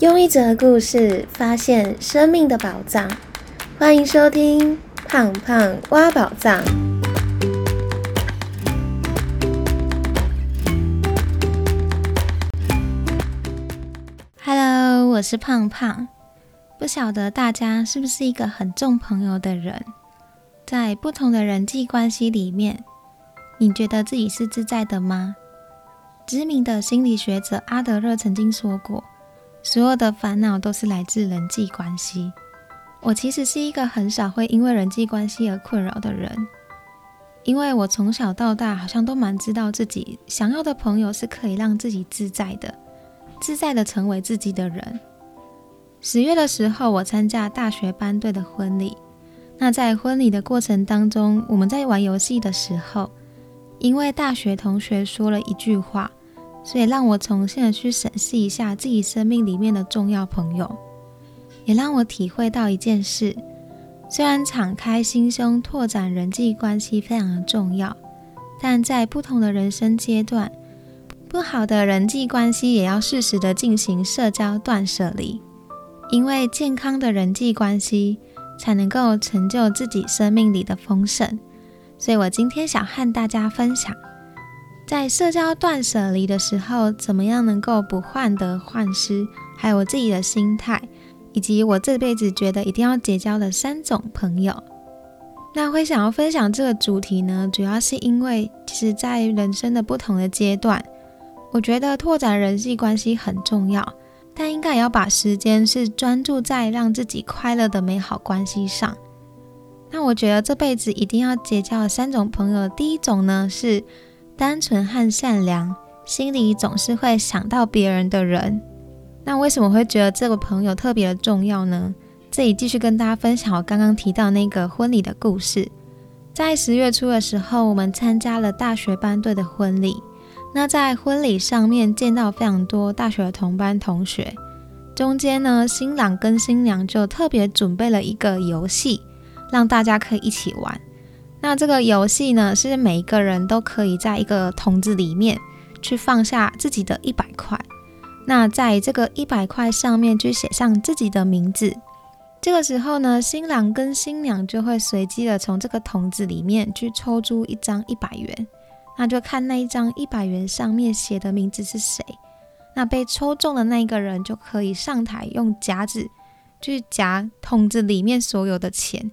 用一则故事发现生命的宝藏，欢迎收听《胖胖挖宝藏》。Hello，我是胖胖。不晓得大家是不是一个很重朋友的人？在不同的人际关系里面，你觉得自己是自在的吗？知名的心理学者阿德勒曾经说过。所有的烦恼都是来自人际关系。我其实是一个很少会因为人际关系而困扰的人，因为我从小到大好像都蛮知道自己想要的朋友是可以让自己自在的，自在的成为自己的人。十月的时候，我参加大学班队的婚礼。那在婚礼的过程当中，我们在玩游戏的时候，因为大学同学说了一句话。所以让我重新的去审视一下自己生命里面的重要朋友，也让我体会到一件事：虽然敞开心胸拓展人际关系非常的重要，但在不同的人生阶段，不好的人际关系也要适时的进行社交断舍离，因为健康的人际关系才能够成就自己生命里的丰盛。所以我今天想和大家分享。在社交断舍离的时候，怎么样能够不患得患失？还有我自己的心态，以及我这辈子觉得一定要结交的三种朋友。那会想要分享这个主题呢，主要是因为其实，在人生的不同的阶段，我觉得拓展人际关系很重要，但应该也要把时间是专注在让自己快乐的美好关系上。那我觉得这辈子一定要结交的三种朋友，第一种呢是。单纯和善良，心里总是会想到别人的人。那为什么会觉得这个朋友特别的重要呢？这里继续跟大家分享我刚刚提到那个婚礼的故事。在十月初的时候，我们参加了大学班队的婚礼。那在婚礼上面见到非常多大学的同班同学。中间呢，新郎跟新娘就特别准备了一个游戏，让大家可以一起玩。那这个游戏呢，是每一个人都可以在一个桶子里面去放下自己的一百块。那在这个一百块上面去写上自己的名字。这个时候呢，新郎跟新娘就会随机的从这个桶子里面去抽出一张一百元，那就看那一张一百元上面写的名字是谁。那被抽中的那一个人就可以上台用夹子去夹桶子里面所有的钱。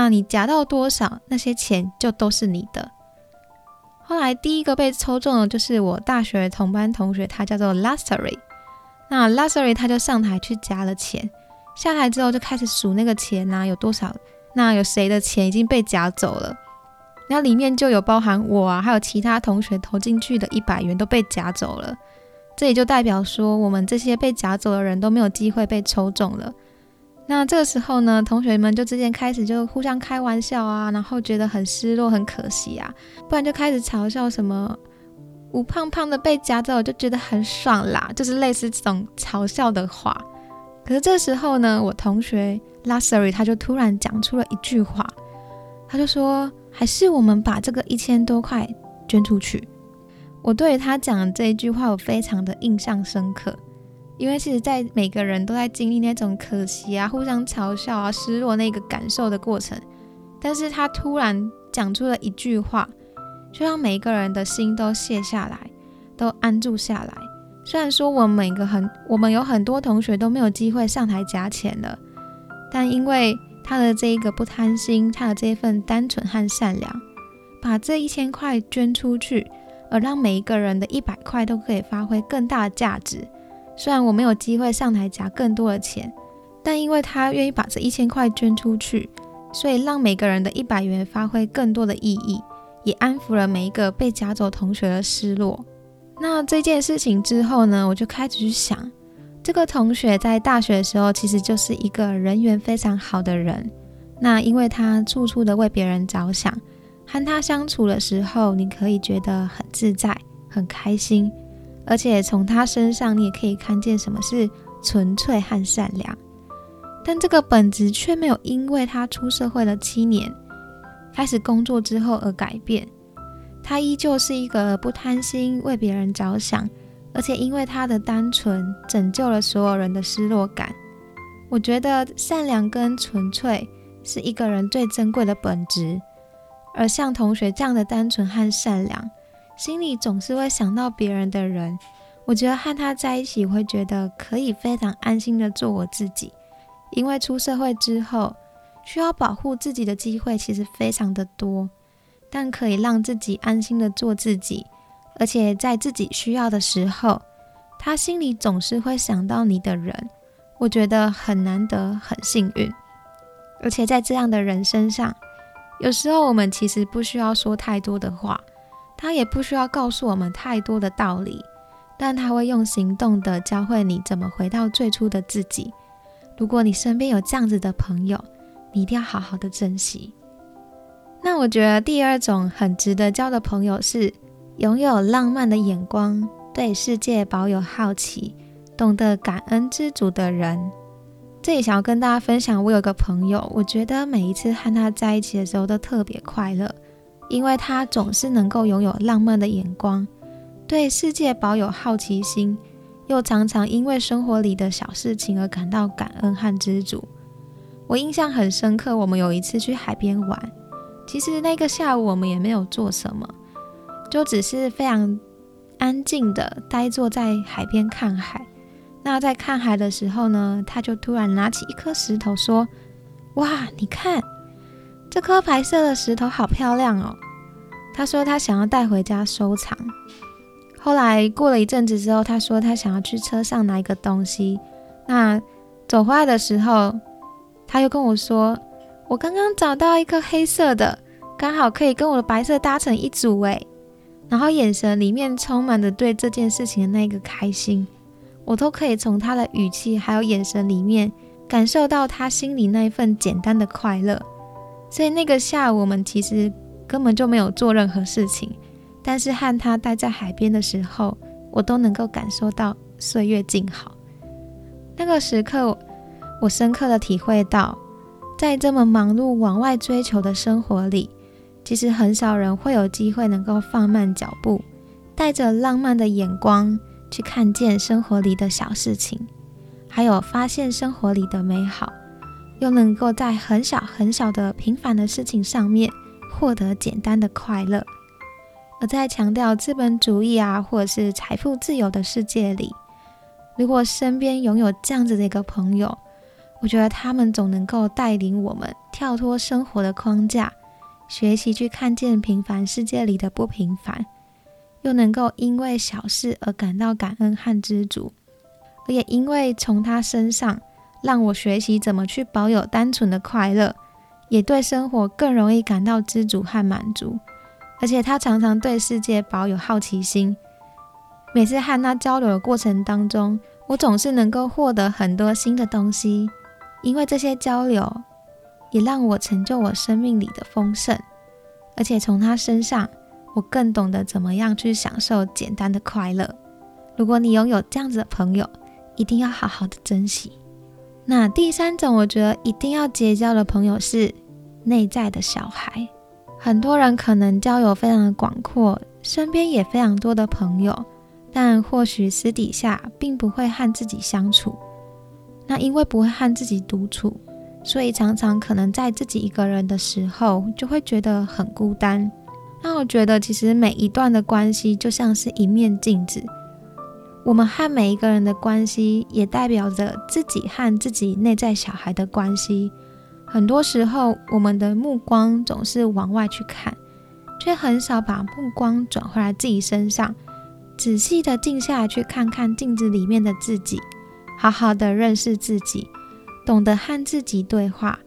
那你夹到多少，那些钱就都是你的。后来第一个被抽中的就是我大学同班同学，他叫做 LUSURY。那 LUSURY 他就上台去夹了钱，下台之后就开始数那个钱呐，有多少？那有谁的钱已经被夹走了？然后里面就有包含我啊，还有其他同学投进去的一百元都被夹走了。这也就代表说，我们这些被夹走的人都没有机会被抽中了。那这个时候呢，同学们就之间开始就互相开玩笑啊，然后觉得很失落、很可惜啊，不然就开始嘲笑什么吴胖胖的被夹走，就觉得很爽啦，就是类似这种嘲笑的话。可是这时候呢，我同学 Lassery 他就突然讲出了一句话，他就说：“还是我们把这个一千多块捐出去。”我对他讲的这一句话，我非常的印象深刻。因为其实，在每个人都在经历那种可惜啊、互相嘲笑啊、失落那个感受的过程，但是他突然讲出了一句话，就让每一个人的心都卸下来，都安住下来。虽然说我们每个很，我们有很多同学都没有机会上台夹钱了，但因为他的这一个不贪心，他的这一份单纯和善良，把这一千块捐出去，而让每一个人的一百块都可以发挥更大的价值。虽然我没有机会上台夹更多的钱，但因为他愿意把这一千块捐出去，所以让每个人的一百元发挥更多的意义，也安抚了每一个被夹走同学的失落。那这件事情之后呢，我就开始去想，这个同学在大学的时候其实就是一个人缘非常好的人。那因为他处处的为别人着想，和他相处的时候，你可以觉得很自在、很开心。而且从他身上，你也可以看见什么是纯粹和善良。但这个本质却没有因为他出社会了七年，开始工作之后而改变。他依旧是一个不贪心、为别人着想，而且因为他的单纯，拯救了所有人的失落感。我觉得善良跟纯粹是一个人最珍贵的本质。而像同学这样的单纯和善良，心里总是会想到别人的人，我觉得和他在一起会觉得可以非常安心的做我自己。因为出社会之后，需要保护自己的机会其实非常的多，但可以让自己安心的做自己，而且在自己需要的时候，他心里总是会想到你的人，我觉得很难得，很幸运。而且在这样的人身上，有时候我们其实不需要说太多的话，他也不需要告诉我们太多的道理，但他会用行动的教会你怎么回到最初的自己。如果你身边有这样子的朋友，你一定要好好的珍惜。那我觉得第二种很值得交的朋友是拥有浪漫的眼光，对世界保有好奇，懂得感恩知足的人。这里想要跟大家分享，我有个朋友，我觉得每一次和他在一起的时候都特别快乐，因为他总是能够拥有浪漫的眼光，对世界保有好奇心。又常常因为生活里的小事情而感到感恩和知足。我印象很深刻，我们有一次去海边玩，其实那个下午我们也没有做什么，就只是非常安静的呆坐在海边看海。那在看海的时候呢，他就突然拿起一颗石头说：“哇，你看这颗白色的石头好漂亮哦！”他说他想要带回家收藏。后来过了一阵子之后，他说他想要去车上拿一个东西。那走回来的时候，他又跟我说：“我刚刚找到一颗黑色的，刚好可以跟我的白色搭成一组。”诶，然后眼神里面充满着对这件事情的那个开心，我都可以从他的语气还有眼神里面感受到他心里那一份简单的快乐。所以那个下午，我们其实根本就没有做任何事情。但是和他待在海边的时候，我都能够感受到岁月静好。那个时刻，我深刻的体会到，在这么忙碌往外追求的生活里，其实很少人会有机会能够放慢脚步，带着浪漫的眼光去看见生活里的小事情，还有发现生活里的美好，又能够在很小很小的平凡的事情上面获得简单的快乐。而在强调资本主义啊，或者是财富自由的世界里，如果身边拥有这样子的一个朋友，我觉得他们总能够带领我们跳脱生活的框架，学习去看见平凡世界里的不平凡，又能够因为小事而感到感恩和知足，而也因为从他身上让我学习怎么去保有单纯的快乐，也对生活更容易感到知足和满足。而且他常常对世界保有好奇心，每次和他交流的过程当中，我总是能够获得很多新的东西。因为这些交流，也让我成就我生命里的丰盛。而且从他身上，我更懂得怎么样去享受简单的快乐。如果你拥有这样子的朋友，一定要好好的珍惜。那第三种，我觉得一定要结交的朋友是内在的小孩。很多人可能交友非常的广阔，身边也非常多的朋友，但或许私底下并不会和自己相处。那因为不会和自己独处，所以常常可能在自己一个人的时候，就会觉得很孤单。那我觉得，其实每一段的关系就像是一面镜子，我们和每一个人的关系，也代表着自己和自己内在小孩的关系。很多时候，我们的目光总是往外去看，却很少把目光转回来自己身上，仔细的静下来去看看镜子里面的自己，好好的认识自己，懂得和自己对话，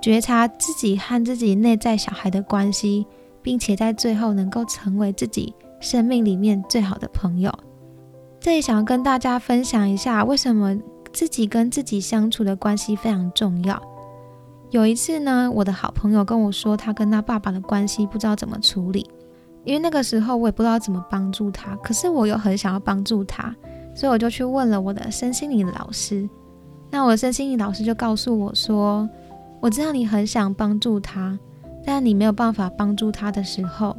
觉察自己和自己内在小孩的关系，并且在最后能够成为自己生命里面最好的朋友。这里想要跟大家分享一下，为什么自己跟自己相处的关系非常重要。有一次呢，我的好朋友跟我说，他跟他爸爸的关系不知道怎么处理，因为那个时候我也不知道怎么帮助他，可是我又很想要帮助他，所以我就去问了我的身心灵老师。那我的身心灵老师就告诉我说，我知道你很想帮助他，但你没有办法帮助他的时候，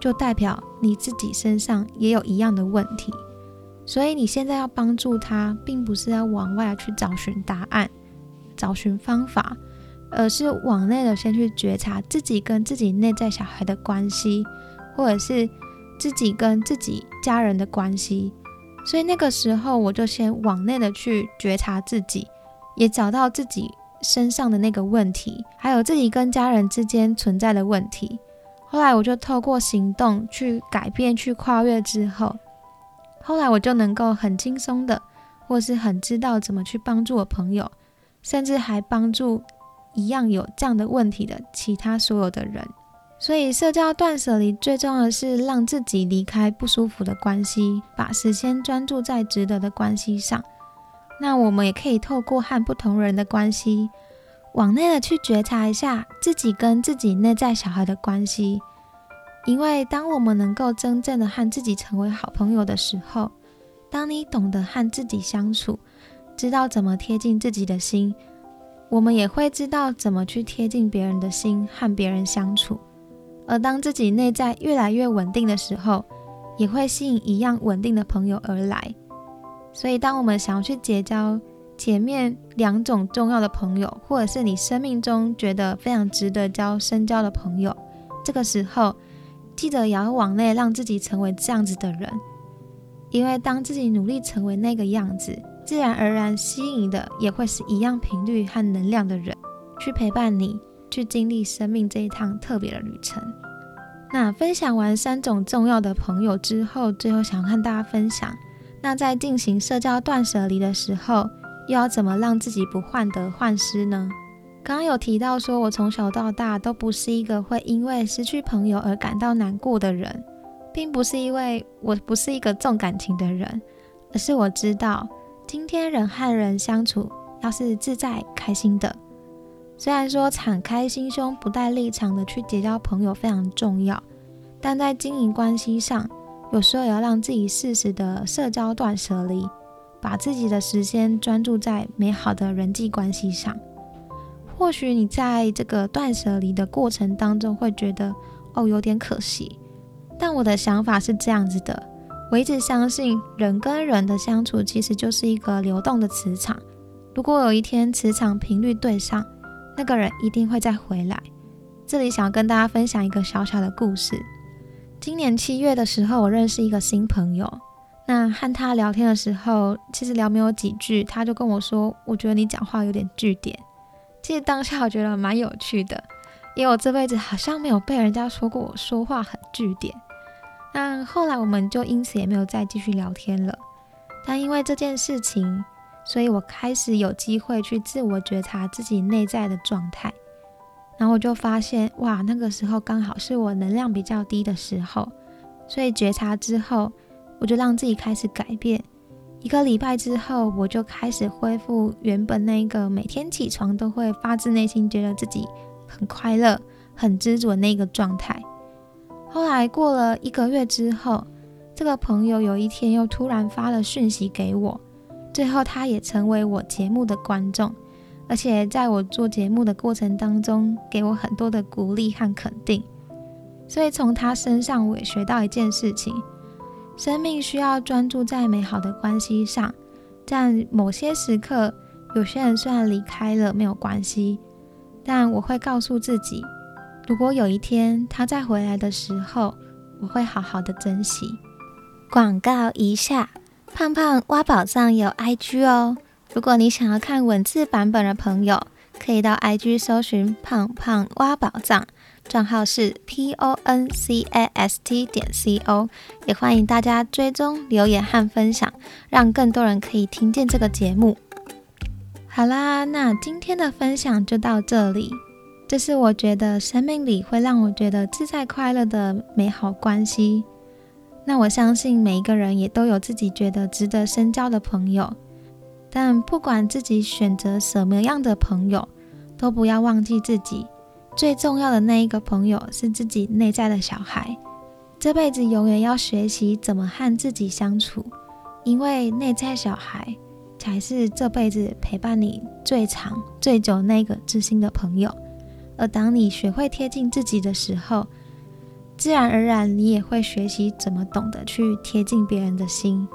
就代表你自己身上也有一样的问题。所以你现在要帮助他，并不是要往外去找寻答案、找寻方法，而是往内的先去觉察自己跟自己内在小孩的关系，或者是自己跟自己家人的关系。所以那个时候，我就先往内的去觉察自己，也找到自己身上的那个问题，还有自己跟家人之间存在的问题。后来我就透过行动去改变、去跨越之后。后来我就能够很轻松的，或是很知道怎么去帮助我朋友，甚至还帮助一样有这样的问题的其他所有的人。所以社交断舍离最重要的是让自己离开不舒服的关系，把时间专注在值得的关系上。那我们也可以透过和不同人的关系，往内的去觉察一下自己跟自己内在小孩的关系。因为当我们能够真正的和自己成为好朋友的时候，当你懂得和自己相处，知道怎么贴近自己的心，我们也会知道怎么去贴近别人的心，和别人相处。而当自己内在越来越稳定的时候，也会吸引一样稳定的朋友而来。所以，当我们想要去结交前面两种重要的朋友，或者是你生命中觉得非常值得交深交的朋友，这个时候。记得也要往内让自己成为这样子的人，因为当自己努力成为那个样子，自然而然吸引的也会是一样频率和能量的人，去陪伴你，去经历生命这一趟特别的旅程。那分享完三种重要的朋友之后，最后想和大家分享，那在进行社交断舍离的时候，又要怎么让自己不患得患失呢？刚刚有提到说，我从小到大都不是一个会因为失去朋友而感到难过的人，并不是因为我不是一个重感情的人，而是我知道今天人和人相处要是自在开心的。虽然说敞开心胸、不带立场的去结交朋友非常重要，但在经营关系上，有时候也要让自己适时的社交断舍离，把自己的时间专注在美好的人际关系上。或许你在这个断舍离的过程当中会觉得哦有点可惜，但我的想法是这样子的：我一直相信人跟人的相处其实就是一个流动的磁场。如果有一天磁场频率对上，那个人一定会再回来。这里想要跟大家分享一个小小的故事。今年七月的时候，我认识一个新朋友。那和他聊天的时候，其实聊没有几句，他就跟我说：“我觉得你讲话有点句点。”其实当下我觉得蛮有趣的，因为我这辈子好像没有被人家说过我说话很句点。那后来我们就因此也没有再继续聊天了。但因为这件事情，所以我开始有机会去自我觉察自己内在的状态。然后我就发现，哇，那个时候刚好是我能量比较低的时候。所以觉察之后，我就让自己开始改变。一个礼拜之后，我就开始恢复原本那个每天起床都会发自内心觉得自己很快乐、很知足的那个状态。后来过了一个月之后，这个朋友有一天又突然发了讯息给我，最后他也成为我节目的观众，而且在我做节目的过程当中，给我很多的鼓励和肯定。所以从他身上，我也学到一件事情。生命需要专注在美好的关系上，在某些时刻，有些人虽然离开了没有关系，但我会告诉自己，如果有一天他再回来的时候，我会好好的珍惜。广告一下，胖胖挖宝藏有 IG 哦，如果你想要看文字版本的朋友，可以到 IG 搜寻胖胖挖宝藏。账号是 p o n c a s t 点 c o，也欢迎大家追踪、留言和分享，让更多人可以听见这个节目。好啦，那今天的分享就到这里。这是我觉得生命里会让我觉得自在快乐的美好关系。那我相信每一个人也都有自己觉得值得深交的朋友，但不管自己选择什么样的朋友，都不要忘记自己。最重要的那一个朋友是自己内在的小孩，这辈子永远要学习怎么和自己相处，因为内在小孩才是这辈子陪伴你最长最久那个知心的朋友。而当你学会贴近自己的时候，自然而然你也会学习怎么懂得去贴近别人的心。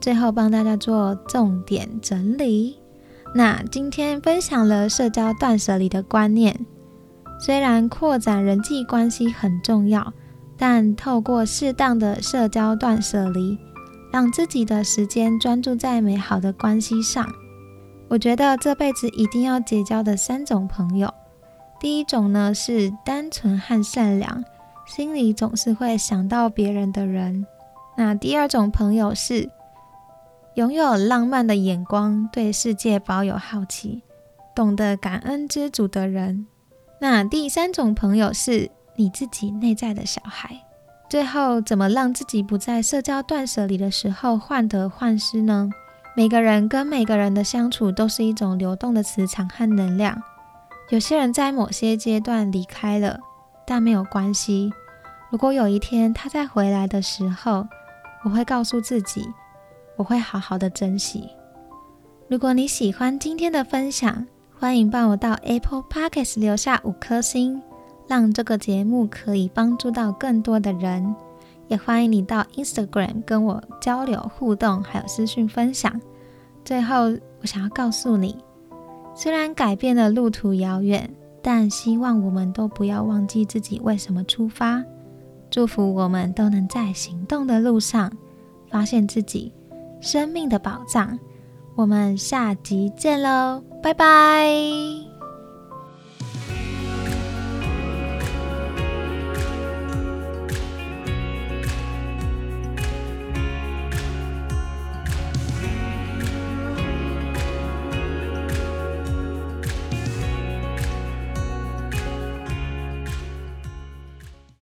最后帮大家做重点整理。那今天分享了社交断舍离的观念，虽然扩展人际关系很重要，但透过适当的社交断舍离，让自己的时间专注在美好的关系上。我觉得这辈子一定要结交的三种朋友，第一种呢是单纯和善良，心里总是会想到别人的人。那第二种朋友是拥有浪漫的眼光，对世界保有好奇，懂得感恩知足的人。那第三种朋友是你自己内在的小孩。最后，怎么让自己不在社交断舍离的时候患得患失呢？每个人跟每个人的相处都是一种流动的磁场和能量。有些人在某些阶段离开了，但没有关系。如果有一天他再回来的时候，我会告诉自己，我会好好的珍惜。如果你喜欢今天的分享，欢迎帮我到 Apple Podcast 留下五颗星，让这个节目可以帮助到更多的人。也欢迎你到 Instagram 跟我交流互动，还有私讯分享。最后，我想要告诉你，虽然改变的路途遥远，但希望我们都不要忘记自己为什么出发。祝福我们都能在行动的路上发现自己生命的宝藏。我们下集见喽，拜拜。